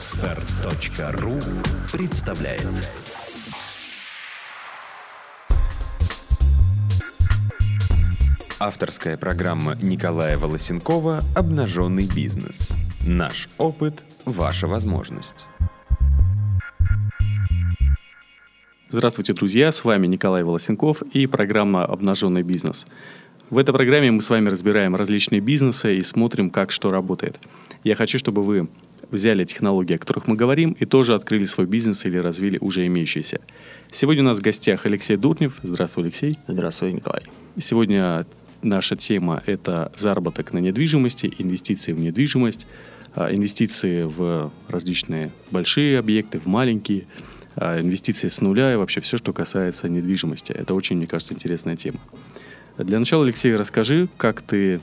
Отстар.ру представляет Авторская программа Николая Волосенкова «Обнаженный бизнес». Наш опыт – ваша возможность. Здравствуйте, друзья! С вами Николай Волосенков и программа «Обнаженный бизнес». В этой программе мы с вами разбираем различные бизнесы и смотрим, как что работает. Я хочу, чтобы вы взяли технологии, о которых мы говорим, и тоже открыли свой бизнес или развили уже имеющийся. Сегодня у нас в гостях Алексей Дурнев. Здравствуй, Алексей. Здравствуй, Николай. Сегодня наша тема – это заработок на недвижимости, инвестиции в недвижимость, а, инвестиции в различные большие объекты, в маленькие, а, инвестиции с нуля и вообще все, что касается недвижимости. Это очень, мне кажется, интересная тема. Для начала, Алексей, расскажи, как ты,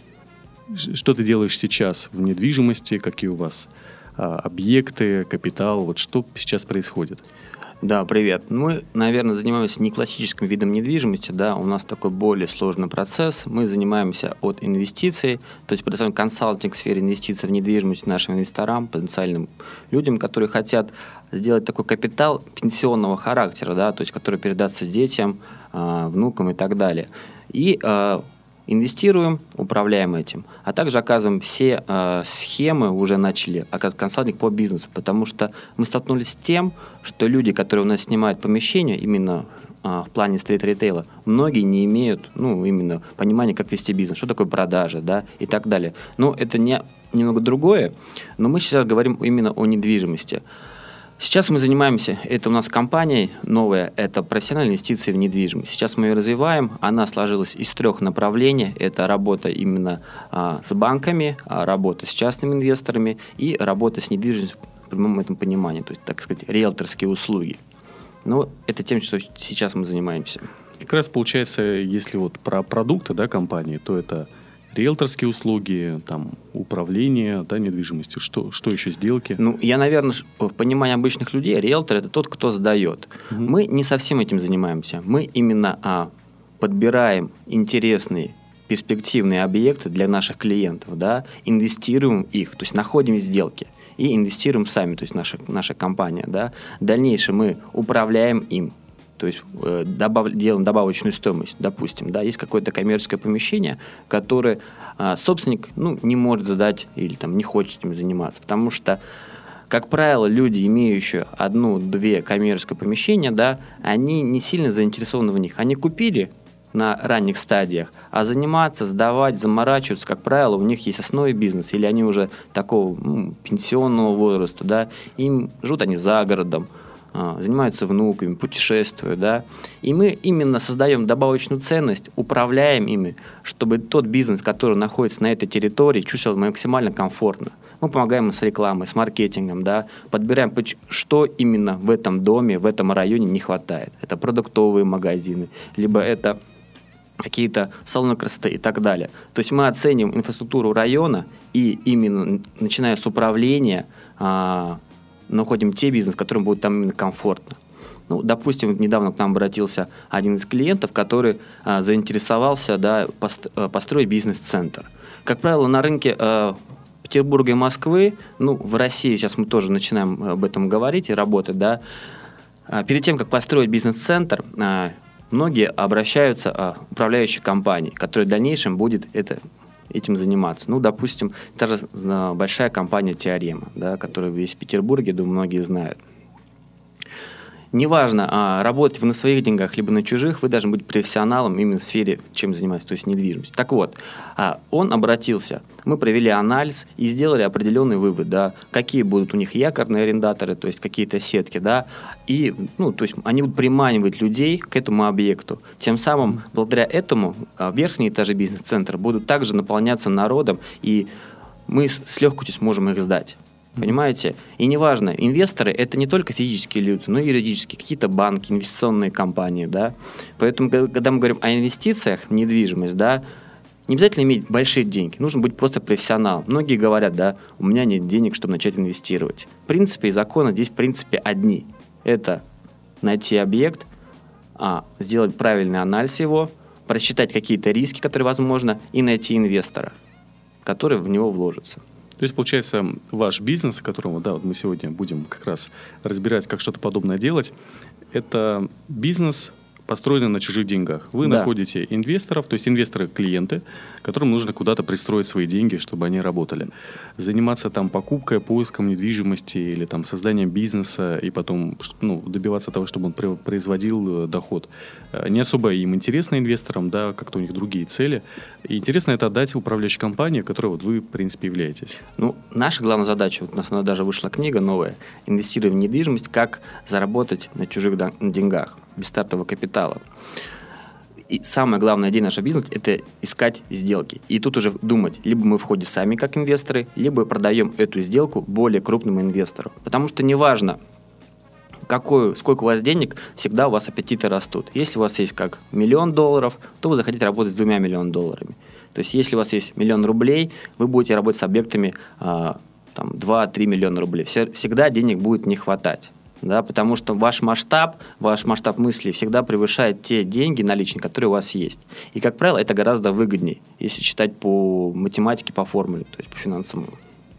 что ты делаешь сейчас в недвижимости, какие у вас объекты, капитал, вот что сейчас происходит? Да, привет. Мы, наверное, занимаемся не классическим видом недвижимости, да, у нас такой более сложный процесс. Мы занимаемся от инвестиций, то есть предоставляем консалтинг в сфере инвестиций в недвижимость нашим инвесторам, потенциальным людям, которые хотят сделать такой капитал пенсионного характера, да, то есть который передаться детям, а, внукам и так далее. И а, инвестируем, управляем этим, а также оказываем все э, схемы, уже начали оказывать консалтинг по бизнесу, потому что мы столкнулись с тем, что люди, которые у нас снимают помещения, именно э, в плане стрит-ритейла, многие не имеют, ну, именно понимания, как вести бизнес, что такое продажа, да, и так далее. Но это не, немного другое, но мы сейчас говорим именно о недвижимости. Сейчас мы занимаемся, это у нас компания новая, это профессиональные инвестиции в недвижимость. Сейчас мы ее развиваем, она сложилась из трех направлений. Это работа именно а, с банками, а, работа с частными инвесторами и работа с недвижимостью в прямом этом понимании, то есть, так сказать, риэлторские услуги. Ну, это тем, что сейчас мы занимаемся. Как раз получается, если вот про продукты да, компании, то это риэлторские услуги, там, управление да, недвижимостью, что, что еще сделки? Ну, я, наверное, в понимании обычных людей, риэлтор – это тот, кто сдает. Угу. Мы не совсем этим занимаемся. Мы именно а, подбираем интересные перспективные объекты для наших клиентов, да, инвестируем их, то есть находим сделки и инвестируем сами, то есть наша, наша компания. Да. В дальнейшем мы управляем им, то есть э, добав, делаем добавочную стоимость, допустим, да, есть какое-то коммерческое помещение, которое э, собственник ну, не может сдать или там, не хочет этим заниматься, потому что как правило, люди, имеющие одну-две коммерческое помещения, да, они не сильно заинтересованы в них. Они купили на ранних стадиях, а заниматься, сдавать, заморачиваться, как правило, у них есть основной бизнес, или они уже такого ну, пенсионного возраста, да, им живут они за городом, а, занимаются внуками, путешествуют, да, и мы именно создаем добавочную ценность, управляем ими, чтобы тот бизнес, который находится на этой территории, чувствовал максимально комфортно. Мы помогаем им с рекламой, с маркетингом, да, подбираем, что именно в этом доме, в этом районе не хватает. Это продуктовые магазины, либо это какие-то салоны красоты и так далее. То есть мы оценим инфраструктуру района и именно начиная с управления, а, находим те бизнес, которым будет там именно комфортно. Ну, допустим, недавно к нам обратился один из клиентов, который а, заинтересовался да, пост, а, построить бизнес-центр. Как правило, на рынке а, Петербурга и Москвы, ну, в России сейчас мы тоже начинаем об этом говорить и работать, да, а, перед тем, как построить бизнес-центр, а, многие обращаются а, управляющие компании, которая в дальнейшем будет это этим заниматься. Ну, допустим, даже большая компания «Теорема», да, которая есть в Петербурге, думаю, многие знают. Неважно, а, работать вы на своих деньгах, либо на чужих, вы должны быть профессионалом именно в сфере, чем занимаетесь, то есть недвижимость. Так вот, а, он обратился, мы провели анализ и сделали определенный вывод, да, какие будут у них якорные арендаторы, то есть какие-то сетки, да, и, ну, то есть они будут приманивать людей к этому объекту. Тем самым, благодаря этому, а, верхние этажи бизнес-центра будут также наполняться народом, и мы с легкостью сможем их сдать. Понимаете? И неважно, инвесторы это не только физические люди, но и юридические, какие-то банки, инвестиционные компании, да. Поэтому, когда мы говорим о инвестициях недвижимость, да, не обязательно иметь большие деньги, нужно быть просто профессионалом. Многие говорят, да, у меня нет денег, чтобы начать инвестировать. В принципе, и законы здесь, в принципе, одни. Это найти объект, а, сделать правильный анализ его, просчитать какие-то риски, которые возможно, и найти инвестора, который в него вложится. То есть, получается, ваш бизнес, которому да, вот мы сегодня будем как раз разбирать, как что-то подобное делать, это бизнес, построены на чужих деньгах. Вы да. находите инвесторов, то есть инвесторы клиенты, которым нужно куда-то пристроить свои деньги, чтобы они работали. Заниматься там покупкой, поиском недвижимости или там созданием бизнеса и потом ну, добиваться того, чтобы он производил э, доход. Э, не особо им интересно инвесторам, да, как-то у них другие цели. И интересно это отдать управляющей компании, которой вот вы, в принципе, являетесь. Ну, наша главная задача, вот у нас даже вышла книга новая, инвестировать в недвижимость, как заработать на чужих деньгах без стартового капитала. И самое главное идея нашего бизнеса – это искать сделки. И тут уже думать, либо мы входим сами как инвесторы, либо продаем эту сделку более крупному инвестору. Потому что неважно, какой, сколько у вас денег, всегда у вас аппетиты растут. Если у вас есть как миллион долларов, то вы захотите работать с двумя миллионами долларами. То есть если у вас есть миллион рублей, вы будете работать с объектами а, там, 2-3 миллиона рублей. Всегда денег будет не хватать да, потому что ваш масштаб, ваш масштаб мысли всегда превышает те деньги наличные, которые у вас есть. И, как правило, это гораздо выгоднее, если читать по математике, по формуле, то есть по финансовому.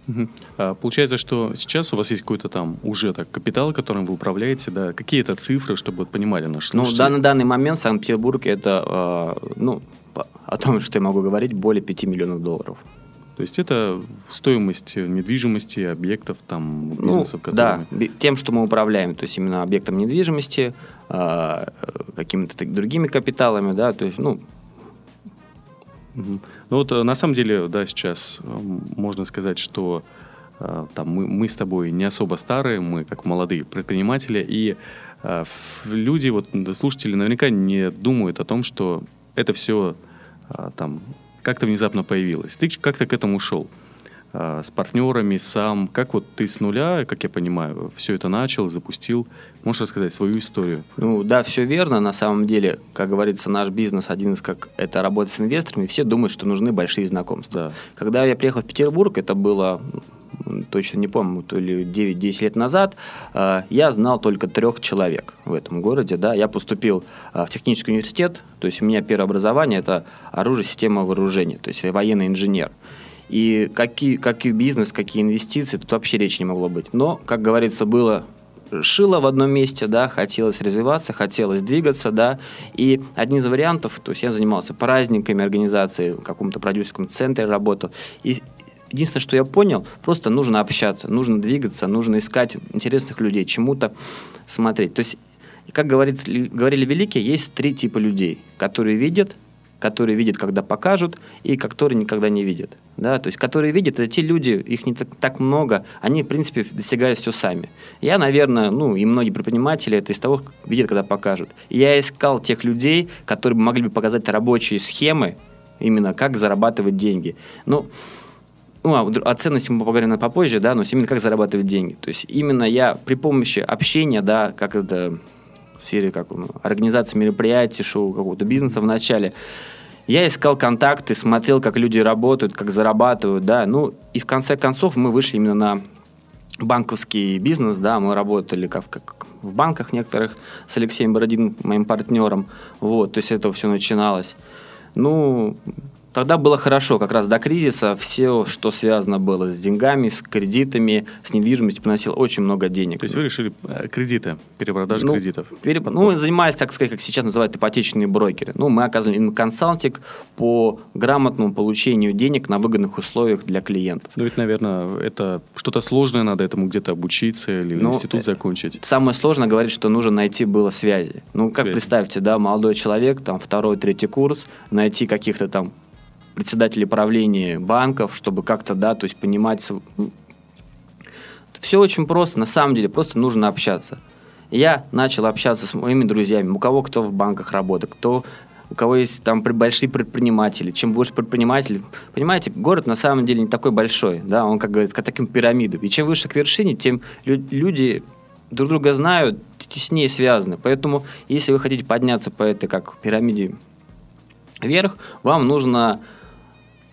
Угу. А, получается, что сейчас у вас есть какой-то там уже так капитал, которым вы управляете, да? Какие это цифры, чтобы понимали наши слушатели? Ну, да, на данный момент Санкт-Петербург это, э, ну, о том, что я могу говорить, более 5 миллионов долларов. То есть это стоимость недвижимости, объектов, там, ну, бизнесов, ну, которые... Да, тем, что мы управляем, то есть именно объектом недвижимости, э, какими-то другими капиталами, да, то есть, ну... Ну вот э, на самом деле, да, сейчас э, можно сказать, что э, там мы, мы с тобой не особо старые, мы как молодые предприниматели, и э, люди, вот слушатели наверняка не думают о том, что это все э, там как-то внезапно появилась. Ты как-то к этому шел? А, с партнерами, сам? Как вот ты с нуля, как я понимаю, все это начал, запустил? Можешь рассказать свою историю? Ну да, все верно. На самом деле, как говорится, наш бизнес один из как это работать с инвесторами. Все думают, что нужны большие знакомства. Да. Когда я приехал в Петербург, это было точно не помню, то ли 9-10 лет назад, а, я знал только трех человек в этом городе. Да. Я поступил а, в технический университет, то есть у меня первое образование – это оружие, система вооружения, то есть военный инженер. И какие, какие бизнес, какие инвестиции, тут вообще речи не могло быть. Но, как говорится, было шило в одном месте, да, хотелось развиваться, хотелось двигаться, да, и один из вариантов, то есть я занимался праздниками организации, в каком-то продюсерском центре работал, и Единственное, что я понял, просто нужно общаться, нужно двигаться, нужно искать интересных людей, чему-то смотреть. То есть, как говорит, говорили великие, есть три типа людей, которые видят, которые видят, когда покажут, и которые никогда не видят. Да? То есть, которые видят, это те люди, их не так, так много, они, в принципе, достигают все сами. Я, наверное, ну, и многие предприниматели это из того, видят, когда покажут. Я искал тех людей, которые могли бы показать рабочие схемы, именно как зарабатывать деньги. Ну, ну, а о ценности мы поговорим попозже, да, но именно как зарабатывать деньги. То есть именно я при помощи общения, да, как это в сфере как, ну, организации мероприятий, шоу какого-то бизнеса в начале, я искал контакты, смотрел, как люди работают, как зарабатывают, да, ну, и в конце концов мы вышли именно на банковский бизнес, да, мы работали как, как в банках некоторых с Алексеем Бородиным, моим партнером, вот, то есть это все начиналось. Ну, Тогда было хорошо, как раз до кризиса все, что связано было с деньгами, с кредитами, с недвижимостью, приносило очень много денег. То есть вы решили э, кредиты, перепродажу ну, кредитов? Переп... Ну, занимались, так сказать, как сейчас называют ипотечные брокеры. Ну, мы оказывали консалтинг по грамотному получению денег на выгодных условиях для клиентов. Ну, ведь, наверное, это что-то сложное, надо этому где-то обучиться или ну, институт э, закончить. Самое сложное говорить, что нужно найти было связи. Ну, как связи. представьте, да, молодой человек, там, второй, третий курс, найти каких-то там председателей правления банков, чтобы как-то, да, то есть понимать... Все очень просто, на самом деле, просто нужно общаться. Я начал общаться с моими друзьями, у кого кто в банках работает, кто у кого есть там большие предприниматели. Чем больше предпринимателей, понимаете, город на самом деле не такой большой, да, он, как говорится, как таким пирамидом. И чем выше к вершине, тем люди друг друга знают, теснее связаны. Поэтому, если вы хотите подняться по этой, как пирамиде вверх, вам нужно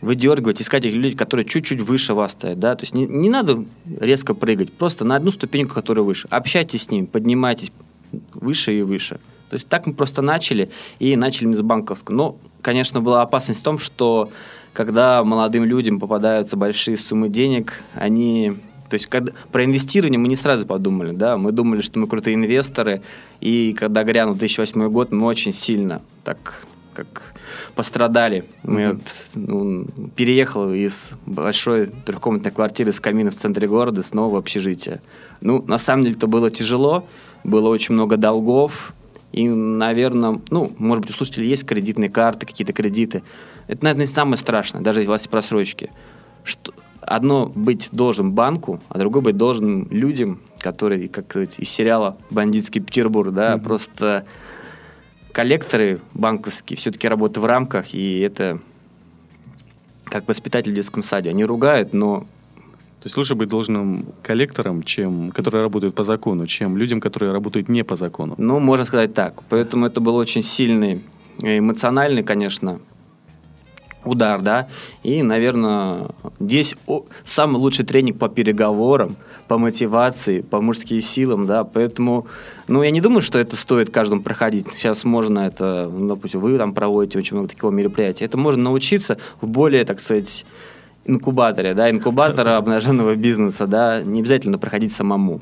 выдергивать, искать этих людей, которые чуть-чуть выше вас стоят, да, то есть не, не надо резко прыгать, просто на одну ступеньку, которая выше. Общайтесь с ним, поднимайтесь выше и выше. То есть так мы просто начали, и начали мы с банковского. Но, конечно, была опасность в том, что когда молодым людям попадаются большие суммы денег, они то есть когда, про инвестирование мы не сразу подумали, да, мы думали, что мы крутые инвесторы, и когда грянул 2008 год, мы очень сильно так как пострадали. Мы mm-hmm. вот, ну, переехал из большой трехкомнатной квартиры с камина в центре города снова в общежитие. Ну, на самом деле это было тяжело, было очень много долгов, и, наверное, ну, может быть, у слушателей есть кредитные карты, какие-то кредиты. Это, наверное, не самое страшное, даже если у вас есть просрочки. Что, одно быть должен банку, а другое быть должен людям, которые, как сказать, из сериала «Бандитский Петербург», да, mm-hmm. просто коллекторы банковские все-таки работают в рамках, и это как воспитатель в детском саде. Они ругают, но то есть лучше быть должным коллектором, чем, которые работают по закону, чем людям, которые работают не по закону. Ну, можно сказать так. Поэтому это был очень сильный, эмоциональный, конечно, удар, да. И, наверное, здесь самый лучший тренинг по переговорам, по мотивации, по мужским силам, да. Поэтому, ну, я не думаю, что это стоит каждому проходить. Сейчас можно это, ну, допустим, вы там проводите очень много такого мероприятия. Это можно научиться в более, так сказать, инкубаторе, да, инкубатора обнаженного бизнеса, да, не обязательно проходить самому.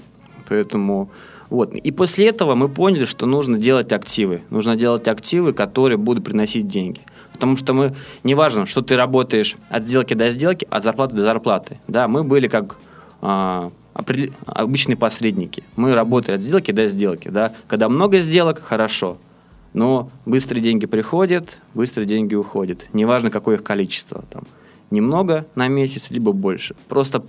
Поэтому вот. И после этого мы поняли, что нужно делать активы. Нужно делать активы, которые будут приносить деньги. Потому что мы, неважно, что ты работаешь от сделки до сделки, от зарплаты до зарплаты. Да, мы были как а, обычные посредники. Мы работали от сделки до сделки. Да. Когда много сделок, хорошо. Но быстрые деньги приходят, быстрые деньги уходят. Неважно, какое их количество. Там, немного на месяц, либо больше. Просто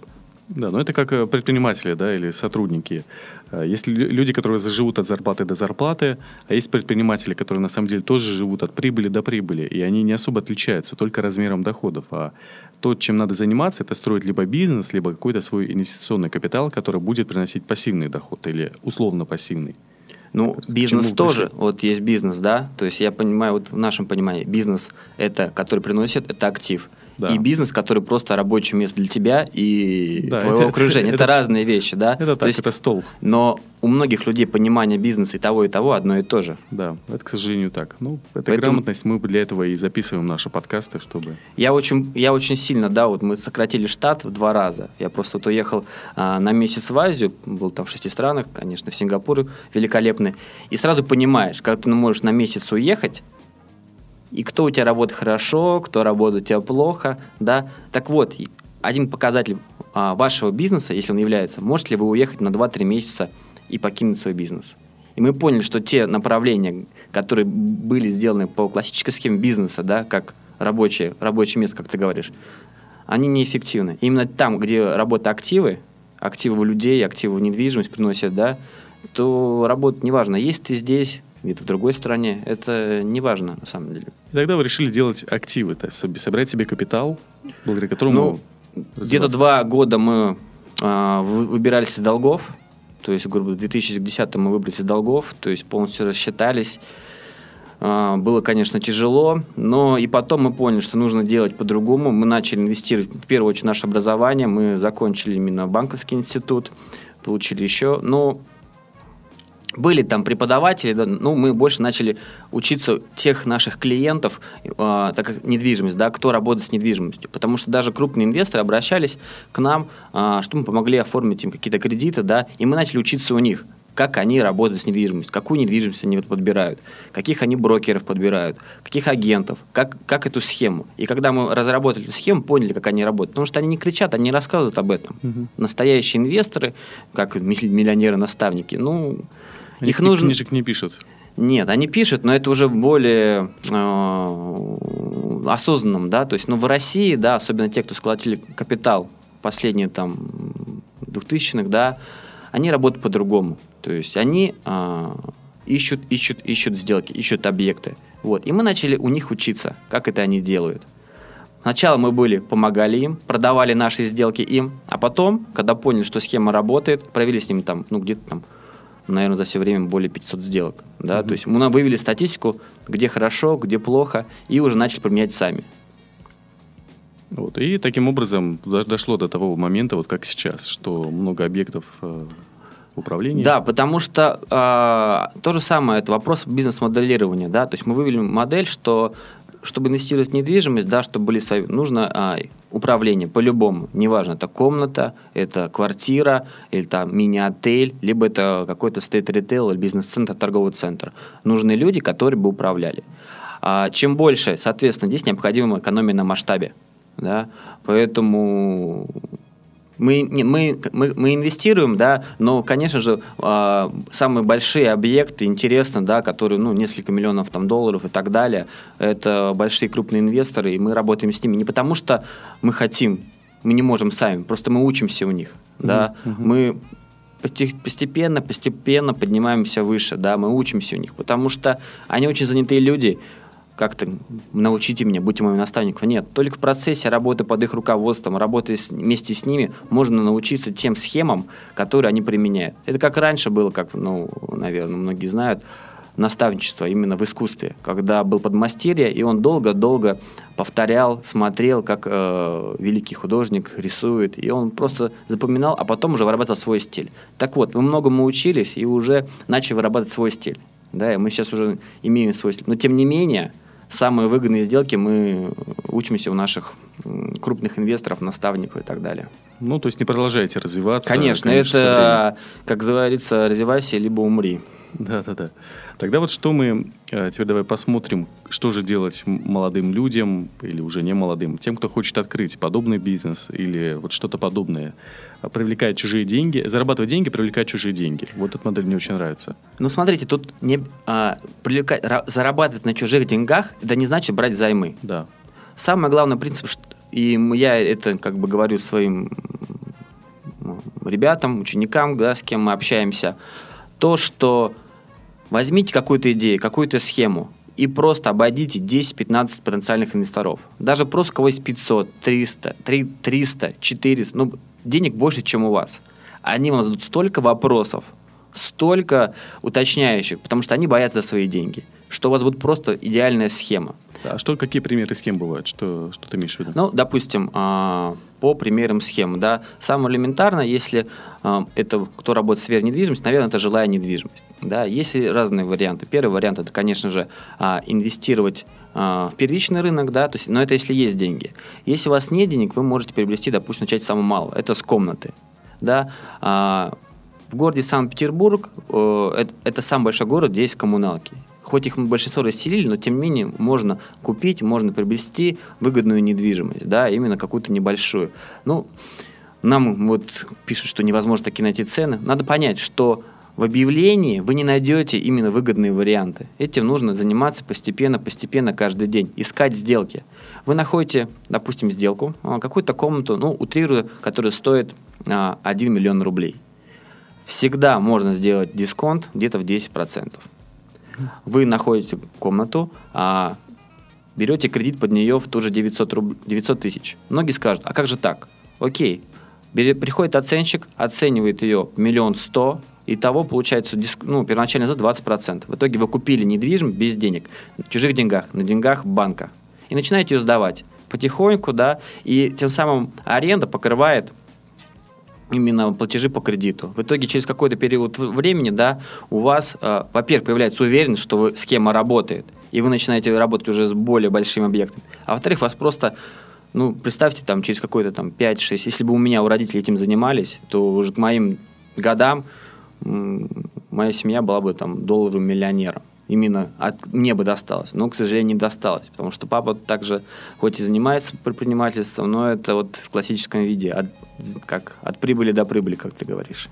да, но это как э, предприниматели, да, или сотрудники. Э, есть люди, которые живут от зарплаты до зарплаты, а есть предприниматели, которые на самом деле тоже живут от прибыли до прибыли, и они не особо отличаются, только размером доходов. А то, чем надо заниматься, это строить либо бизнес, либо какой-то свой инвестиционный капитал, который будет приносить пассивный доход или условно пассивный. Ну, бизнес тоже, пришли? вот есть бизнес, да, то есть я понимаю, вот в нашем понимании, бизнес это, который приносит, это актив – да. и бизнес, который просто рабочее место для тебя и да, твоего это, окружения. Это, это разные вещи, да? Это так, есть, это стол. Но у многих людей понимание бизнеса и того, и того одно и то же. Да, это, к сожалению, так. Ну, это Поэтому... грамотность, мы для этого и записываем наши подкасты, чтобы... Я очень, я очень сильно, да, вот мы сократили штат в два раза. Я просто вот уехал а, на месяц в Азию, был там в шести странах, конечно, в Сингапур великолепный, и сразу понимаешь, как ты можешь на месяц уехать, и кто у тебя работает хорошо, кто работает у тебя плохо, да. Так вот, один показатель а, вашего бизнеса, если он является, можете ли вы уехать на 2-3 месяца и покинуть свой бизнес. И мы поняли, что те направления, которые были сделаны по классической схеме бизнеса, да, как рабочее, рабочее место, как ты говоришь, они неэффективны. Именно там, где работают активы, активы в людей, активы в недвижимость приносят, да, то работать неважно, есть ты здесь, где-то в другой стране, это не важно на самом деле. И тогда вы решили делать активы, то есть собрать себе капитал, благодаря которому... Ну, где-то два года мы а, выбирались из долгов, то есть, грубо говоря, в 2010 мы выбрались из долгов, то есть полностью рассчитались. А, было, конечно, тяжело, но и потом мы поняли, что нужно делать по-другому. Мы начали инвестировать в первую очередь в наше образование. Мы закончили именно банковский институт, получили еще. Но были там преподаватели, да, ну, мы больше начали учиться тех наших клиентов, э, так как недвижимость, да, кто работает с недвижимостью. Потому что даже крупные инвесторы обращались к нам, э, чтобы мы помогли оформить им какие-то кредиты, да, и мы начали учиться у них как они работают с недвижимостью, какую недвижимость они вот подбирают, каких они брокеров подбирают, каких агентов, как, как эту схему. И когда мы разработали схему, поняли, как они работают. Потому что они не кричат, они рассказывают об этом. Угу. Настоящие инвесторы, как миллионеры-наставники, ну, они Их нужно... книжек не пишут. Нет, они пишут, но это уже более э, осознанном, да, то есть, ну, в России, да, особенно те, кто сколотили капитал последние там 2000-х, да, они работают по-другому, то есть они э, ищут, ищут, ищут сделки, ищут объекты, вот, и мы начали у них учиться, как это они делают. Сначала мы были, помогали им, продавали наши сделки им, а потом, когда поняли, что схема работает, провели с ними там, ну, где-то там наверное, за все время более 500 сделок. Да? Mm-hmm. То есть мы вывели статистику, где хорошо, где плохо, и уже начали применять сами. Вот. И таким образом дошло до того момента, вот как сейчас, что много объектов э, управления. Да, потому что э, то же самое, это вопрос бизнес-моделирования. Да? То есть мы вывели модель, что чтобы инвестировать в недвижимость, да, чтобы были свои, нужно а, управление по-любому. Неважно, это комната, это квартира, или там мини-отель, либо это какой-то стейт-ритейл или бизнес-центр, торговый центр. Нужны люди, которые бы управляли. А чем больше, соответственно, здесь необходима экономия на масштабе. Да? Поэтому мы, мы, мы, мы инвестируем, да, но, конечно же, э, самые большие объекты, интересно, да, которые, ну, несколько миллионов там, долларов и так далее, это большие крупные инвесторы, и мы работаем с ними не потому, что мы хотим, мы не можем сами, просто мы учимся у них, mm-hmm. да, mm-hmm. мы постепенно, постепенно поднимаемся выше, да, мы учимся у них, потому что они очень занятые люди, как-то научите меня, будьте моим наставником. Нет, только в процессе работы под их руководством, работы с, вместе с ними, можно научиться тем схемам, которые они применяют. Это как раньше было, как, ну, наверное, многие знают, наставничество именно в искусстве, когда был подмастерье, и он долго-долго повторял, смотрел, как э, великий художник рисует, и он просто запоминал, а потом уже вырабатывал свой стиль. Так вот, мы многому учились и уже начали вырабатывать свой стиль. Да, и мы сейчас уже имеем свой стиль. Но тем не менее, самые выгодные сделки мы учимся у наших крупных инвесторов, наставников и так далее. Ну, то есть не продолжаете развиваться. Конечно, конечно это, как говорится, развивайся, либо умри. Да, да, да. Тогда вот что мы э, теперь давай посмотрим, что же делать молодым людям или уже не молодым, тем, кто хочет открыть подобный бизнес или вот что-то подобное, а, привлекать чужие деньги, зарабатывать деньги, привлекать чужие деньги. Вот эта модель мне очень нравится. Ну, смотрите, тут не а, привлекать, зарабатывать на чужих деньгах, это не значит брать займы. Да. Самый главный принцип, что, и я это как бы говорю своим ребятам, ученикам, да, с кем мы общаемся, то, что Возьмите какую-то идею, какую-то схему и просто обойдите 10-15 потенциальных инвесторов. Даже просто кого есть 500, 300, 300, 400, ну, денег больше, чем у вас. Они вам зададут столько вопросов, столько уточняющих, потому что они боятся за свои деньги, что у вас будет просто идеальная схема. А что, какие примеры схем бывают? Что, что ты имеешь в виду? Ну, допустим, а, по примерам схем, да, самое элементарно, если а, это кто работает в сфере недвижимости, наверное, это жилая недвижимость. Да, есть разные варианты. Первый вариант это, конечно же, а, инвестировать в первичный рынок, да, то есть, но это если есть деньги. Если у вас нет денег, вы можете приобрести, допустим, начать с самого малого. Это с комнаты. Да. В городе Санкт-Петербург это, это самый большой город, где есть коммуналки хоть их большинство расселили, но тем не менее можно купить, можно приобрести выгодную недвижимость, да, именно какую-то небольшую. Ну, нам вот пишут, что невозможно такие найти цены. Надо понять, что в объявлении вы не найдете именно выгодные варианты. Этим нужно заниматься постепенно, постепенно, каждый день, искать сделки. Вы находите, допустим, сделку, а, какую-то комнату, ну, утрирую, которая стоит 1 а, миллион рублей. Всегда можно сделать дисконт где-то в 10%. Вы находите комнату, а берете кредит под нее в тоже 900, руб... 900 тысяч. Многие скажут, а как же так? Окей, приходит оценщик, оценивает ее миллион сто, и того получается диск, ну, первоначально за 20%. В итоге вы купили недвижимость без денег, на чужих деньгах, на деньгах банка. И начинаете ее сдавать потихоньку, да, и тем самым аренда покрывает именно платежи по кредиту. В итоге через какой-то период времени, да, у вас, э, во-первых, появляется уверенность, что вы, схема работает, и вы начинаете работать уже с более большим объектом. А во-вторых, вас просто ну, представьте, там, через какой-то там 5-6, если бы у меня, у родителей этим занимались, то уже к моим годам моя семья была бы там долларовым миллионером именно от мне бы досталось. Но, к сожалению, не досталось, потому что папа также, хоть и занимается предпринимательством, но это вот в классическом виде, от, как от прибыли до прибыли, как ты говоришь.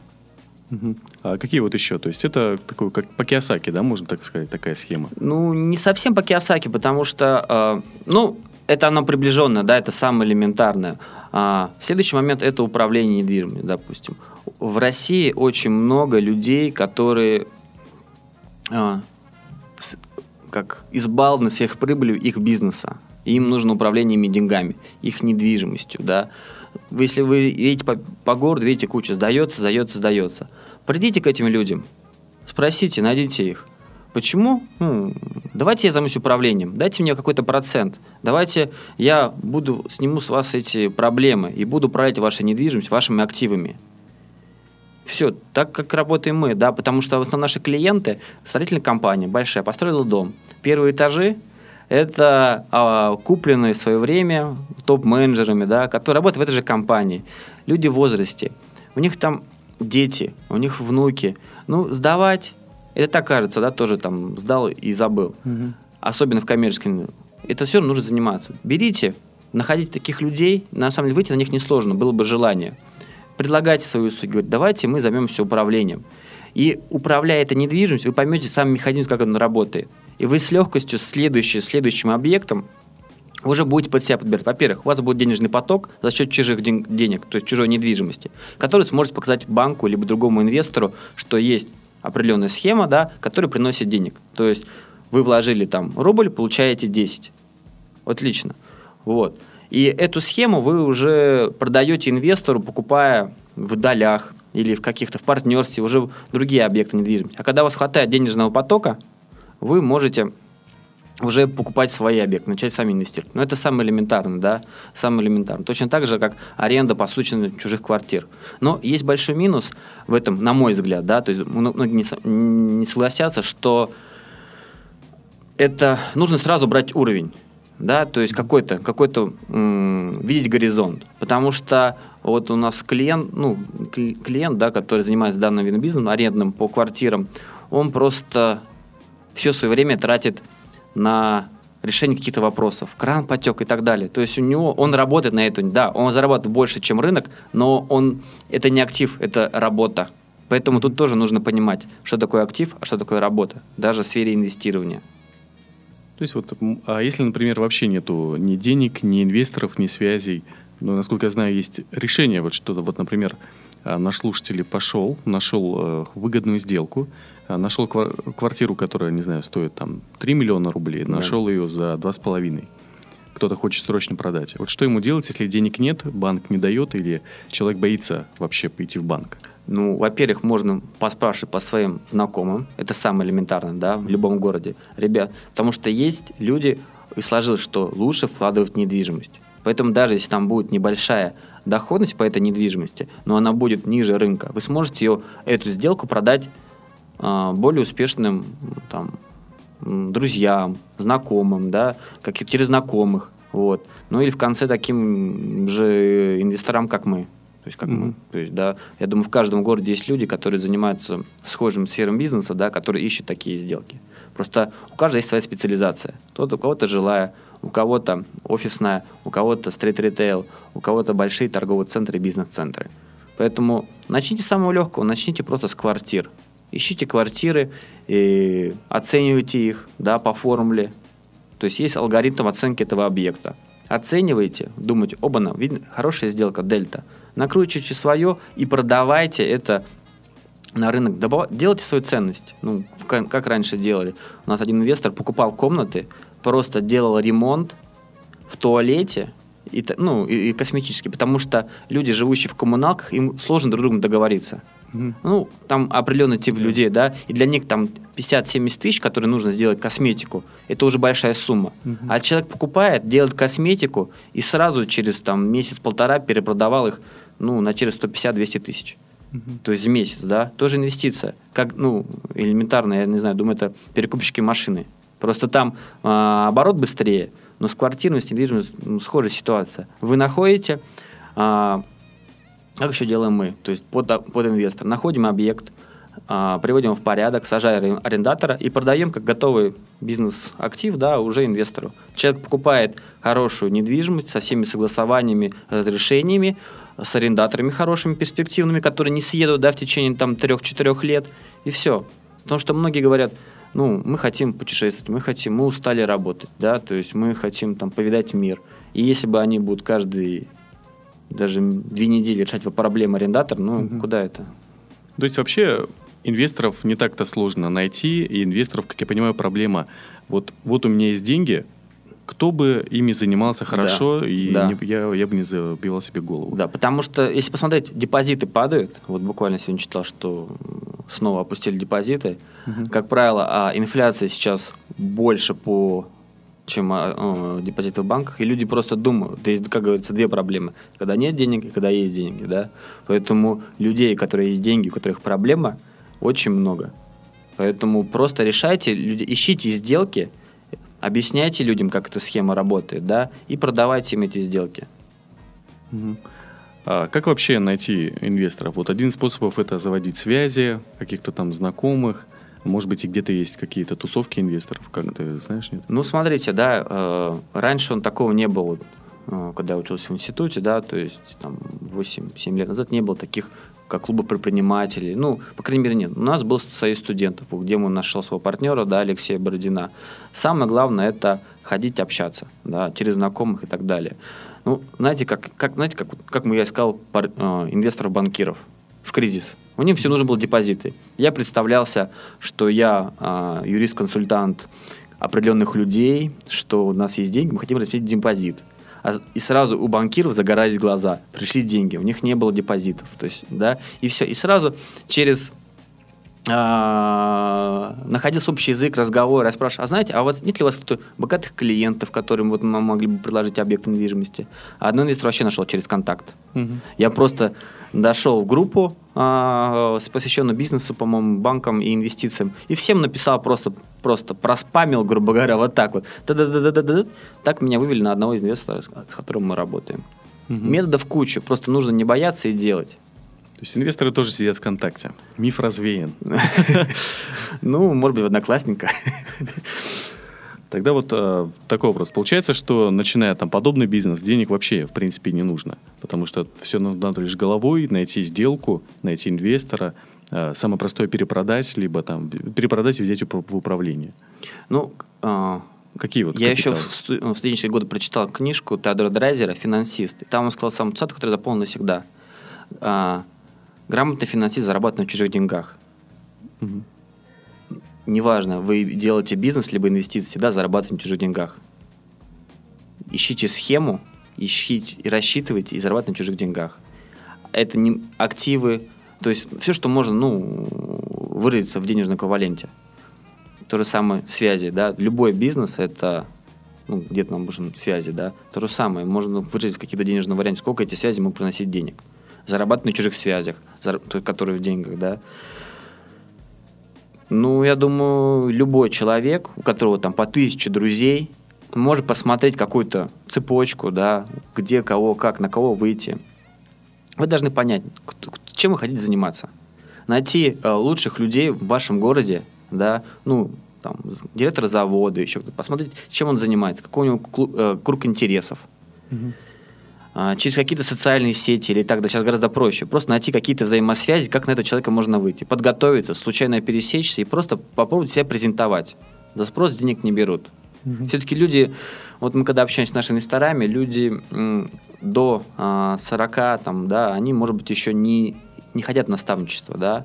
Угу. А какие вот еще? То есть это такой, как по Киосаки, да, можно так сказать, такая схема? Ну, не совсем по Киосаки, потому что, э, ну, это оно приближенно, да, это самое элементарное. А, следующий момент – это управление недвижимостью, допустим. В России очень много людей, которые а, как избалованы сверхприбылью их бизнеса. им нужно управление ими деньгами, их недвижимостью, да. Если вы едете по, по городу, видите, куча сдается, сдается, сдается. Придите к этим людям, спросите, найдите их. Почему? Ну, давайте я займусь управлением, дайте мне какой-то процент. Давайте я буду сниму с вас эти проблемы и буду управлять вашей недвижимостью, вашими активами. Все, так как работаем мы, да, потому что в основном наши клиенты, строительная компания большая, построила дом. Первые этажи, это а, купленные в свое время топ-менеджерами, да, которые работают в этой же компании. Люди в возрасте. У них там дети, у них внуки. Ну, сдавать, это так кажется, да, тоже там сдал и забыл. Угу. Особенно в коммерческом. Это все нужно заниматься. Берите, находите таких людей, на самом деле выйти на них несложно, было бы желание. Предлагайте свои услуги, говорите, давайте мы займемся управлением. И управляя этой недвижимостью, вы поймете сам механизм, как он работает. И вы с легкостью следующий, следующим объектом уже будете под себя подбирать. Во-первых, у вас будет денежный поток за счет чужих ден- денег, то есть чужой недвижимости, который сможет показать банку либо другому инвестору, что есть определенная схема, да, которая приносит денег. То есть вы вложили там рубль, получаете 10. Отлично. Вот. И эту схему вы уже продаете инвестору, покупая в долях или в каких-то в партнерстве уже другие объекты недвижимости. А когда у вас хватает денежного потока, вы можете уже покупать свои объекты, начать сами инвестировать. Но это самое элементарно, да, самое элементарно. Точно так же, как аренда по случаю чужих квартир. Но есть большой минус в этом, на мой взгляд, да, то есть многие не, не согласятся, что это нужно сразу брать уровень да, то есть какой-то, какой-то м- видеть горизонт, потому что вот у нас клиент, ну, клиент, да, который занимается данным видом бизнеса, арендным по квартирам, он просто все свое время тратит на решение каких-то вопросов, кран потек и так далее. То есть у него, он работает на это, да, он зарабатывает больше, чем рынок, но он, это не актив, это работа. Поэтому тут тоже нужно понимать, что такое актив, а что такое работа, даже в сфере инвестирования. То есть вот, а если, например, вообще нету ни денег, ни инвесторов, ни связей, но, насколько я знаю, есть решение, вот что-то, вот, например, а, наш слушатель пошел, нашел э, выгодную сделку, а, нашел квартиру, которая, не знаю, стоит там 3 миллиона рублей, да. нашел ее за 2,5. Кто-то хочет срочно продать. Вот что ему делать, если денег нет, банк не дает, или человек боится вообще пойти в банк? Ну, во-первых, можно поспрашивать по своим знакомым. Это самое элементарное, да, в любом городе. Ребят, потому что есть люди, и сложилось, что лучше вкладывать в недвижимость. Поэтому даже если там будет небольшая доходность по этой недвижимости, но она будет ниже рынка, вы сможете ее, эту сделку продать э, более успешным там, друзьям, знакомым, да, как через знакомых. Вот. Ну или в конце таким же инвесторам, как мы. То есть, как mm-hmm. мы, то есть, да, я думаю, в каждом городе есть люди, которые занимаются схожим сфером бизнеса, да, которые ищут такие сделки. Просто у каждого есть своя специализация. Кто-то, у кого-то жилая, у кого-то офисная, у кого-то стрит-ритейл, у кого-то большие торговые центры и бизнес-центры. Поэтому начните с самого легкого, начните просто с квартир. Ищите квартиры, и оценивайте их да, по формуле. То есть есть алгоритм оценки этого объекта. Оценивайте, думайте, оба-на, видно, хорошая сделка, дельта. Накручивайте свое и продавайте это на рынок, делайте свою ценность. Ну, как раньше делали. У нас один инвестор покупал комнаты, просто делал ремонт в туалете, и, ну, и, и косметически, потому что люди, живущие в коммуналках, им сложно друг другу договориться. Mm-hmm. Ну, там определенный тип людей, да, и для них там 50-70 тысяч, которые нужно сделать косметику, это уже большая сумма. Mm-hmm. А человек покупает, делает косметику и сразу через там месяц-полтора перепродавал их, ну, на через 150-200 тысяч. Mm-hmm. То есть в месяц, да, тоже инвестиция. Как, ну, элементарно, я не знаю, думаю, это перекупщики машины. Просто там э, оборот быстрее, но с квартирностью, недвижимостью ну, схожая ситуация. Вы находите, э, как еще делаем мы, то есть под, под инвестор, находим объект, э, приводим в порядок, сажаем арендатора и продаем как готовый бизнес-актив да, уже инвестору. Человек покупает хорошую недвижимость со всеми согласованиями, разрешениями, с арендаторами хорошими, перспективными, которые не съедут да, в течение там, 3-4 лет, и все. Потому что многие говорят, ну, мы хотим путешествовать, мы хотим, мы устали работать, да, то есть мы хотим там повидать мир. И если бы они будут каждый даже две недели решать проблемы арендатора, ну, угу. куда это? То есть вообще инвесторов не так-то сложно найти, и инвесторов, как я понимаю, проблема вот, вот у меня есть деньги, кто бы ими занимался хорошо, да, и да. Не, я, я бы не забивал себе голову. Да, потому что, если посмотреть, депозиты падают. Вот буквально сегодня читал, что снова опустили депозиты. Угу. Как правило, а инфляция сейчас больше по чем а, депозиты в банках, и люди просто думают, то есть, как говорится, две проблемы, когда нет денег и когда есть деньги, да, поэтому людей, которые есть деньги, у которых проблема, очень много, поэтому просто решайте, люди, ищите сделки, объясняйте людям, как эта схема работает, да, и продавайте им эти сделки. Угу. А как вообще найти инвесторов? Вот один из способов это заводить связи, каких-то там знакомых. Может быть, и где-то есть какие-то тусовки инвесторов, как ты знаешь, нет? Ну, смотрите, да, э, раньше он такого не было, э, когда учился в институте, да, то есть там 8-7 лет назад не было таких как клубы предпринимателей. Ну, по крайней мере, нет. У нас был союз студентов, где мы нашел своего партнера, да, Алексея Бородина. Самое главное – это ходить общаться, да, через знакомых и так далее. Ну, знаете, как, как, знаете, как, как я искал пар, э, инвесторов-банкиров в кризис. У них все нужно было депозиты. Я представлялся, что я э, юрист-консультант определенных людей, что у нас есть деньги, мы хотим распределить депозит. А, и сразу у банкиров загорались глаза. Пришли деньги, у них не было депозитов. То есть, да, и все. И сразу через а, находился общий язык, разговор, я спрашиваю, а знаете, а вот нет ли у вас богатых клиентов, которым вот мы могли бы предложить объект недвижимости? А одного инвестора вообще нашел через контакт. Угу. Я просто дошел в группу, а, посвященную бизнесу, по-моему, банкам и инвестициям, и всем написал просто, просто проспамил, грубо говоря, вот так вот. Так меня вывели на одного из инвесторов, с которым мы работаем. Угу. Методов куча, просто нужно не бояться и делать. То есть инвесторы тоже сидят ВКонтакте. Миф развеян. Ну, может быть, в Одноклассниках. Тогда вот э, такой вопрос. Получается, что начиная там подобный бизнес, денег вообще в принципе не нужно, потому что все надо лишь головой найти сделку, найти инвестора, э, самое простое перепродать, либо там перепродать и взять в управление. Ну, э, Какие вот Я капиталы? еще в, сту- в студенческие годы прочитал книжку Теодора Драйзера «Финансист». И там он сказал самую цитату, которую запомнил навсегда. А, Грамотно финансист зарабатывать на чужих деньгах. Угу. Неважно, вы делаете бизнес, либо инвестиции, всегда зарабатывать на чужих деньгах. Ищите схему, ищите и рассчитывайте и зарабатывать на чужих деньгах. Это не активы, то есть все, что можно, ну, выразиться в денежном эквиваленте. То же самое связи, да. Любой бизнес это ну, где-то нам нужны связи, да. То же самое, можно выразить какие-то денежные варианты, сколько эти связи могут приносить денег зарабатывать на чужих связях, которые в деньгах, да. Ну, я думаю, любой человек, у которого там по тысяче друзей, может посмотреть какую-то цепочку, да, где, кого, как, на кого выйти. Вы должны понять, чем вы хотите заниматься. Найти э, лучших людей в вашем городе, да, ну, там, директора завода, еще кто-то, посмотреть, чем он занимается, какой у него э, круг интересов. Угу. А, через какие-то социальные сети или так далее. Сейчас гораздо проще. Просто найти какие-то взаимосвязи, как на этого человека можно выйти. Подготовиться, случайно пересечься и просто попробовать себя презентовать. За спрос денег не берут. Угу. Все-таки люди, вот мы когда общаемся с нашими инвесторами, люди до а, 40, там, да, они, может быть, еще не, не хотят наставничества, да,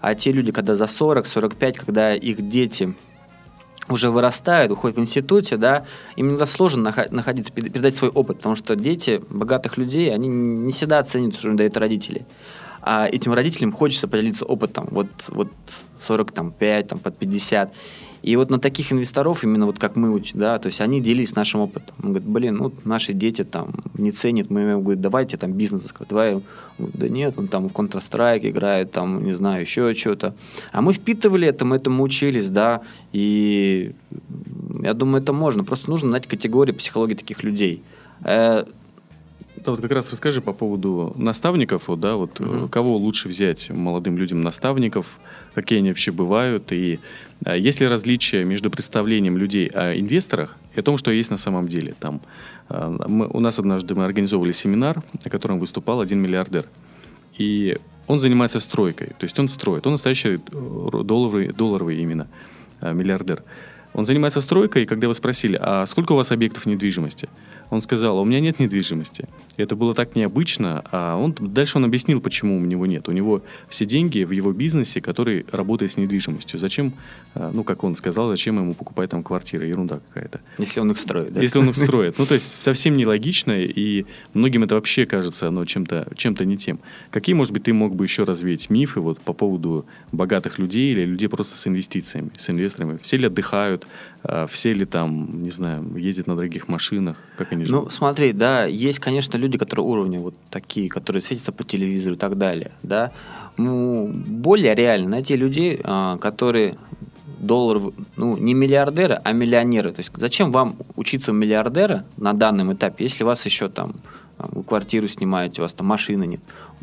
а те люди, когда за 40, 45, когда их дети уже вырастают, уходят в институте, да, им иногда сложно находиться, передать свой опыт, потому что дети богатых людей, они не всегда оценят, что им дают родители. А этим родителям хочется поделиться опытом, вот, вот 45, там, под 50. И вот на таких инвесторов, именно вот как мы, да, то есть они делились нашим опытом. Он говорит, блин, ну наши дети там не ценят, мы ему говорим, давайте там бизнес открыть, давай. Да нет, он там в Counter-Strike играет, там, не знаю, еще что-то. А мы впитывали это, мы этому учились, да, и я думаю, это можно. Просто нужно знать категории психологии таких людей. Э, да, вот как раз расскажи по поводу наставников, вот, да, вот угу. кого лучше взять молодым людям наставников, какие они вообще бывают, и есть ли различия между представлением людей о инвесторах и о том, что есть на самом деле? Там, а, мы, у нас однажды мы организовывали семинар, на котором выступал один миллиардер. И он занимается стройкой, то есть он строит, он настоящий э, долларовый, долларовый именно миллиардер. Он занимается стройкой, и когда вы спросили, а сколько у вас объектов недвижимости? Он сказал, у меня нет недвижимости. И это было так необычно, а он, дальше он объяснил, почему у него нет. У него все деньги в его бизнесе, который работает с недвижимостью. Зачем, а, ну, как он сказал, зачем ему покупать там квартиры? Ерунда какая-то. Если он их строит, да? Если он их строит. Ну, то есть совсем нелогично, и многим это вообще кажется оно чем-то чем не тем. Какие, может быть, ты мог бы еще развеять мифы вот по поводу богатых людей или людей просто с инвестициями, с инвесторами? Все ли отдыхают? А, все ли там, не знаю, ездят на дорогих машинах? Как они живут? Ну, смотри, да, есть, конечно, люди, которые уровня вот такие, которые светятся по телевизору и так далее, да. Ну, более реально найти людей, а, которые долларов, ну, не миллиардеры, а миллионеры. То есть зачем вам учиться у миллиардера на данном этапе, если у вас еще там вы квартиру снимаете, у вас там машины нет.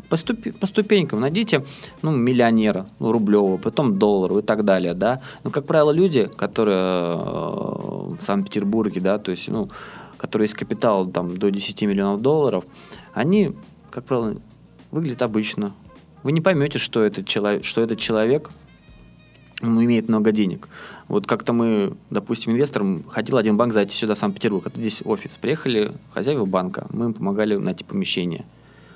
По, ступи, по ступенькам найдите ну, миллионера, ну, рублевого, потом долларов и так далее, да. Но, как правило, люди, которые э, в Санкт-Петербурге, да, то есть, ну, которые есть капитал там до 10 миллионов долларов, они, как правило, выглядят обычно. Вы не поймете, что этот человек, что этот человек ну, имеет много денег. Вот как-то мы, допустим, инвесторам, хотел один банк зайти сюда, в Санкт-Петербург, это здесь офис. Приехали хозяева банка, мы им помогали найти помещение.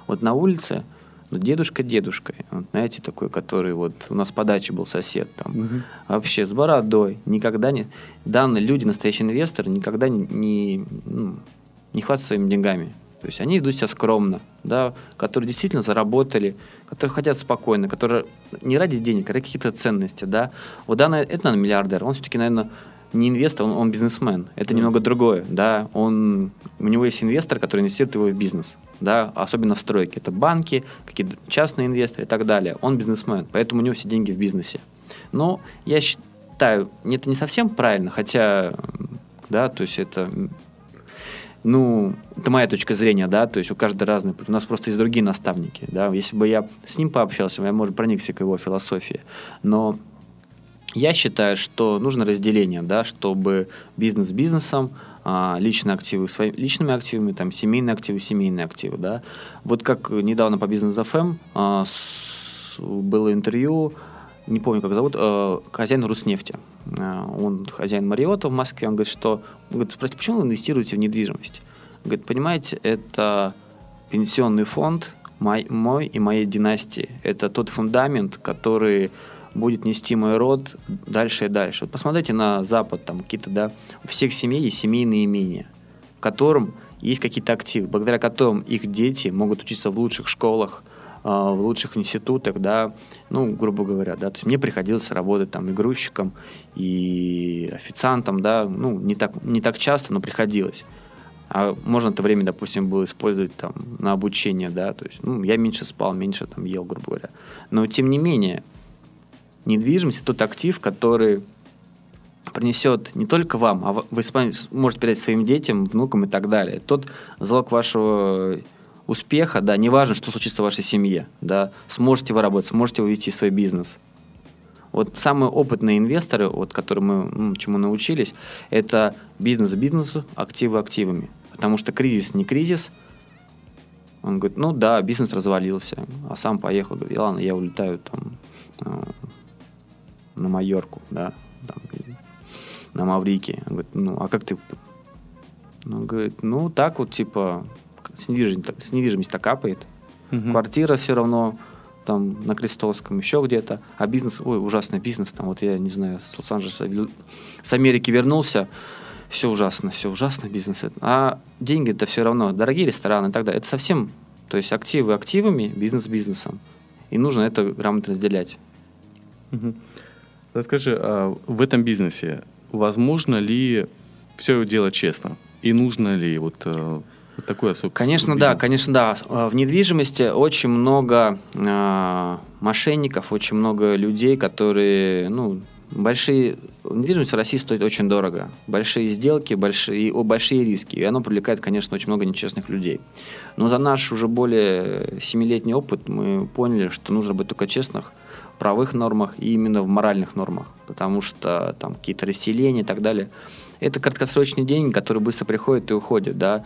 Вот на улице, ну, дедушка дедушкой, вот, знаете, такой, который вот у нас по даче был сосед там, угу. вообще с бородой, никогда не... Данные люди, настоящие инвесторы, никогда не, не, ну, не хвастаются своими деньгами. То есть они ведут себя скромно, да, которые действительно заработали, которые хотят спокойно, которые не ради денег, а ради каких-то ценностей, да. Вот данный, это, наверное, миллиардер, он все-таки, наверное, не инвестор, он, он бизнесмен. Это mm. немного другое, да. Он, у него есть инвестор, который инвестирует его в бизнес, да, особенно в стройке. Это банки, какие-то частные инвесторы и так далее. Он бизнесмен, поэтому у него все деньги в бизнесе. Но я считаю, это не совсем правильно, хотя, да, то есть это ну, это моя точка зрения, да, то есть у каждого разный У нас просто есть другие наставники, да. Если бы я с ним пообщался, я, может, проникся к его философии. Но я считаю, что нужно разделение, да, чтобы бизнес бизнесом, личные активы своими личными активами, там, семейные активы, семейные активы, да. Вот как недавно по бизнес FM а, было интервью, не помню, как зовут, а, хозяин Руснефти. А, он хозяин Мариота в Москве, он говорит, что, он говорит, спросите, почему вы инвестируете в недвижимость? Он говорит, понимаете, это пенсионный фонд мой, мой и моей династии. Это тот фундамент, который будет нести мой род дальше и дальше. Вот посмотрите на Запад, там какие-то, да, у всех семей есть семейные имения, в котором есть какие-то активы, благодаря которым их дети могут учиться в лучших школах, а, в лучших институтах, да, ну, грубо говоря, да, то есть мне приходилось работать там и и официантом, да, ну, не так, не так часто, но приходилось. А можно это время, допустим, было использовать там на обучение, да, то есть, ну, я меньше спал, меньше там ел, грубо говоря. Но, тем не менее, недвижимость – тот актив, который принесет не только вам, а вы можете передать своим детям, внукам и так далее. Тот залог вашего успеха, да, неважно, что случится в вашей семье, да, сможете вы работать, сможете вы вести свой бизнес. Вот самые опытные инвесторы, вот, которые мы чему научились, это бизнес бизнесу, активы активами. Потому что кризис не кризис. Он говорит, ну да, бизнес развалился, а сам поехал. Говорит, ладно, я улетаю там э, на Майорку, да, там, на Маврикий. Он говорит, ну, а как ты... Он говорит, ну, так вот, типа, с недвижимостью, с недвижимостью капает. Угу. Квартира все равно там на Крестовском, еще где-то. А бизнес, ой, ужасный бизнес. Там вот я не знаю, с Лос-Анджелеса, с Америки вернулся, все ужасно, все ужасно бизнес. А деньги это все равно, дорогие рестораны и так далее. Это совсем, то есть активы активами, бизнес бизнесом. И нужно это грамотно разделять. Угу. Расскажи, а в этом бизнесе возможно ли все делать честно? И нужно ли вот э, вот такой особый Конечно, да, конечно, да. А, в недвижимости очень много э, мошенников, очень много людей, которые, ну, большие... Недвижимость в России стоит очень дорого. Большие сделки, большие, большие риски. И оно привлекает, конечно, очень много нечестных людей. Но за наш уже более семилетний опыт мы поняли, что нужно быть только честных правых нормах и именно в моральных нормах. Потому что там какие-то расселения и так далее. Это краткосрочные деньги, которые быстро приходят и уходят, да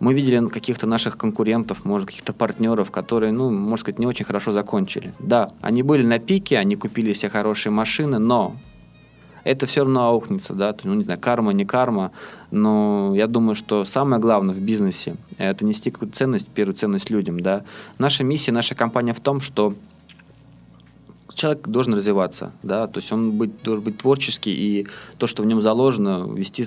мы видели каких-то наших конкурентов, может, каких-то партнеров, которые, ну, можно сказать, не очень хорошо закончили. Да, они были на пике, они купили все хорошие машины, но это все равно аукнется, да, ну, не знаю, карма, не карма, но я думаю, что самое главное в бизнесе – это нести какую-то ценность, первую ценность людям, да. Наша миссия, наша компания в том, что человек должен развиваться, да, то есть он быть, должен быть творческий, и то, что в нем заложено, вести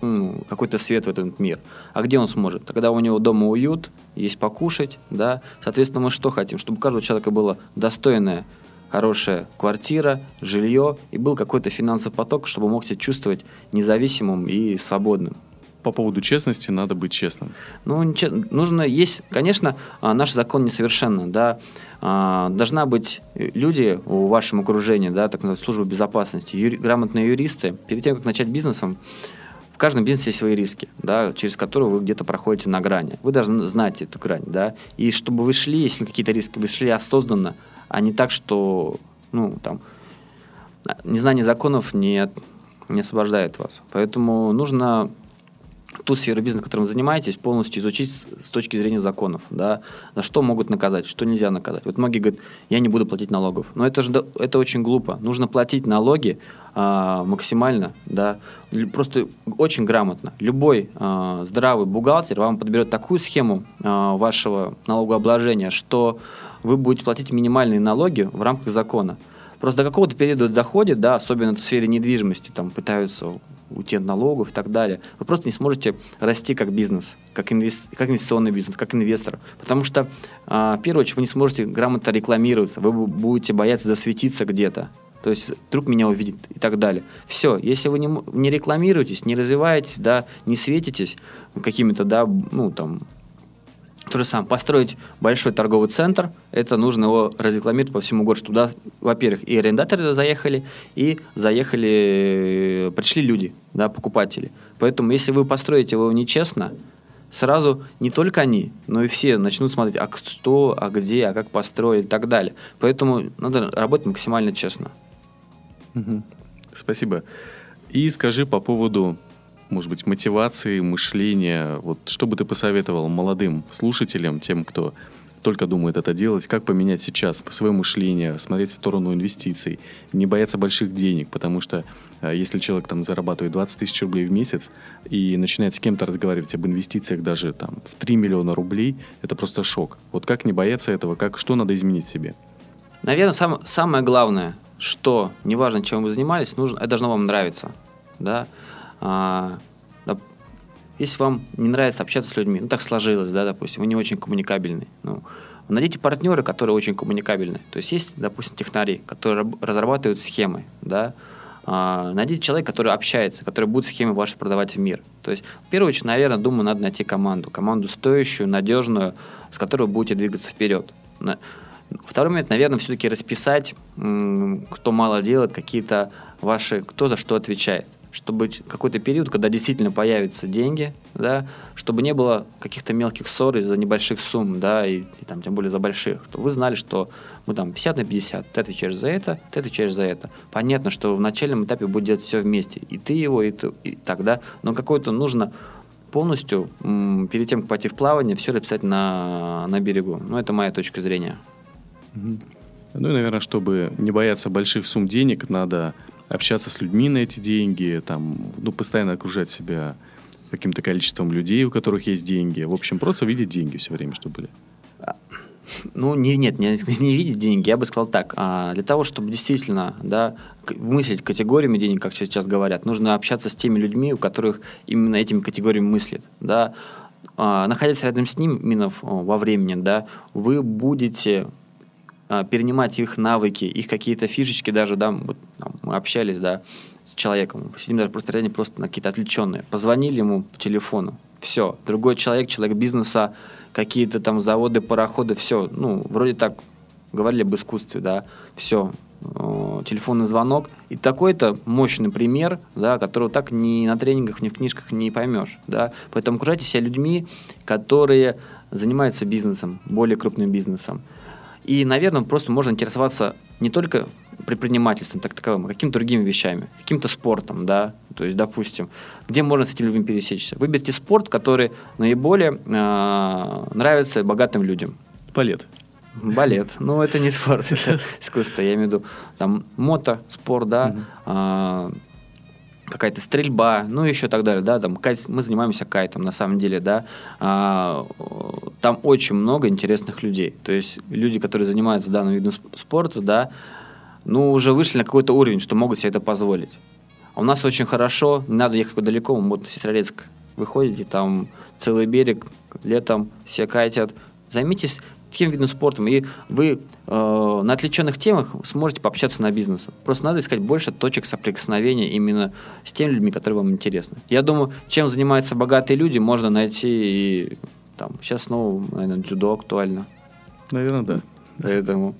ну, какой-то свет в этот мир. А где он сможет? Тогда у него дома уют, есть покушать, да. Соответственно, мы что хотим? Чтобы у каждого человека была достойная, хорошая квартира, жилье и был какой-то финансовый поток, чтобы мог себя чувствовать независимым и свободным. По поводу честности надо быть честным. Ну, нужно есть, конечно, а, наш закон несовершенен, да. А, должна быть люди в вашем окружении, да, так называемая служба безопасности, юри, грамотные юристы. Перед тем, как начать бизнесом, в каждом бизнесе есть свои риски, да, через которые вы где-то проходите на грани. Вы должны знать эту грань, да. И чтобы вы шли, если какие-то риски, вы шли осознанно, а не так, что, ну, там, незнание законов не, не освобождает вас. Поэтому нужно ту сферу бизнеса, которым вы занимаетесь, полностью изучить с точки зрения законов, да, за что могут наказать, что нельзя наказать. Вот многие говорят, я не буду платить налогов. Но это же это очень глупо. Нужно платить налоги а, максимально, да, просто очень грамотно. Любой а, здравый бухгалтер вам подберет такую схему а, вашего налогообложения, что вы будете платить минимальные налоги в рамках закона. Просто до какого-то периода доходит, да, особенно в сфере недвижимости, там пытаются уйти от налогов и так далее. Вы просто не сможете расти как бизнес, как, инвес, как инвестиционный бизнес, как инвестор. Потому что, в первую очередь, вы не сможете грамотно рекламироваться, вы будете бояться засветиться где-то. То есть вдруг меня увидит и так далее. Все, если вы не, не рекламируетесь, не развиваетесь, да, не светитесь какими-то, да, ну, там, то же самое, построить большой торговый центр, это нужно его разрекламировать по всему городу, туда, во-первых, и арендаторы заехали, и заехали, пришли люди, да, покупатели. Поэтому, если вы построите его нечестно, сразу не только они, но и все начнут смотреть, а кто, а где, а как построить и так далее. Поэтому надо работать максимально честно. Спасибо. И скажи по поводу может быть, мотивации, мышления? Вот что бы ты посоветовал молодым слушателям, тем, кто только думает это делать, как поменять сейчас свое мышление, смотреть в сторону инвестиций, не бояться больших денег, потому что э, если человек там зарабатывает 20 тысяч рублей в месяц и начинает с кем-то разговаривать об инвестициях даже там в 3 миллиона рублей, это просто шок. Вот как не бояться этого, как, что надо изменить себе? Наверное, сам, самое главное, что неважно, чем вы занимались, нужно, это должно вам нравиться. Да? А, если вам не нравится общаться с людьми, ну так сложилось, да, допустим, вы не очень коммуникабельный, ну, найдите партнеры, которые очень коммуникабельны. То есть есть, допустим, технари, которые разрабатывают схемы, да, а, найдите человека, который общается, который будет схемы ваши продавать в мир. То есть, в первую очередь, наверное, думаю, надо найти команду. Команду стоящую, надежную, с которой вы будете двигаться вперед. Второй момент, наверное, все-таки расписать, кто мало делает, какие-то ваши, кто за что отвечает чтобы какой-то период, когда действительно появятся деньги, да, чтобы не было каких-то мелких ссор из-за небольших сумм, да, и, и там тем более за больших, чтобы вы знали, что мы там 50 на 50, ты отвечаешь за это, ты отвечаешь за это. Понятно, что в начальном этапе будет делать все вместе, и ты его, и, ты, и так, да, но какой-то нужно полностью м, перед тем, как пойти в плавание, все написать на, на берегу. Ну, это моя точка зрения. Ну и, наверное, чтобы не бояться больших сумм денег, надо общаться с людьми на эти деньги, там, ну, постоянно окружать себя каким-то количеством людей, у которых есть деньги. В общем, просто видеть деньги все время, что были. Ну, не, нет, не, не видеть деньги, я бы сказал так. А для того, чтобы действительно да, мыслить категориями денег, как сейчас говорят, нужно общаться с теми людьми, у которых именно этими категориями мыслят. Да. А, находясь рядом с ним именно во времени, да, вы будете перенимать их навыки, их какие-то фишечки даже, да, вот, там, мы общались, да, с человеком, сидим даже просто рядом просто на какие-то отвлеченные, позвонили ему по телефону, все, другой человек, человек бизнеса, какие-то там заводы, пароходы, все, ну, вроде так говорили об искусстве, да, все, телефонный звонок. И такой-то мощный пример, да, которого так ни на тренингах, ни в книжках не поймешь. Да. Поэтому окружайте себя людьми, которые занимаются бизнесом, более крупным бизнесом. И, наверное, просто можно интересоваться не только предпринимательством так таковым, а какими-то другими вещами, каким-то спортом, да, то есть, допустим, где можно с этими людьми пересечься. Выберите спорт, который наиболее э, нравится богатым людям. Балет. Балет. Ну, это не спорт, это искусство. Я имею в виду там мото, спорт, да, какая-то стрельба, ну и еще так далее, да, там кайт, мы занимаемся кайтом на самом деле, да, а, там очень много интересных людей, то есть люди, которые занимаются данным видом спорта, да, ну уже вышли на какой-то уровень, что могут себе это позволить. А у нас очень хорошо, не надо ехать далеко, вот Сестрорецк выходите, там целый берег, летом все кайтят, займитесь таким видом спорта, и вы э, на отвлеченных темах сможете пообщаться на бизнес. Просто надо искать больше точек соприкосновения именно с теми людьми, которые вам интересны. Я думаю, чем занимаются богатые люди, можно найти и там, сейчас снова, наверное, дзюдо актуально. Наверное, да. Поэтому...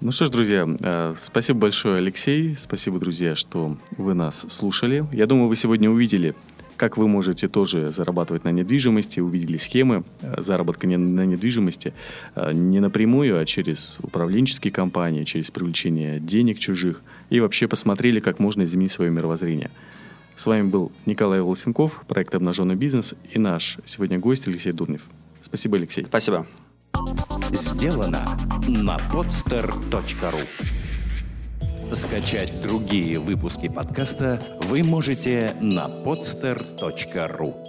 Ну что ж, друзья, э, спасибо большое, Алексей. Спасибо, друзья, что вы нас слушали. Я думаю, вы сегодня увидели, как вы можете тоже зарабатывать на недвижимости, увидели схемы э, заработка на недвижимости э, не напрямую, а через управленческие компании, через привлечение денег чужих, и вообще посмотрели, как можно изменить свое мировоззрение. С вами был Николай Волосенков, проект «Обнаженный бизнес» и наш сегодня гость Алексей Дурнев. Спасибо, Алексей. Спасибо. Сделано на podster.ru Скачать другие выпуски подкаста вы можете на podster.ru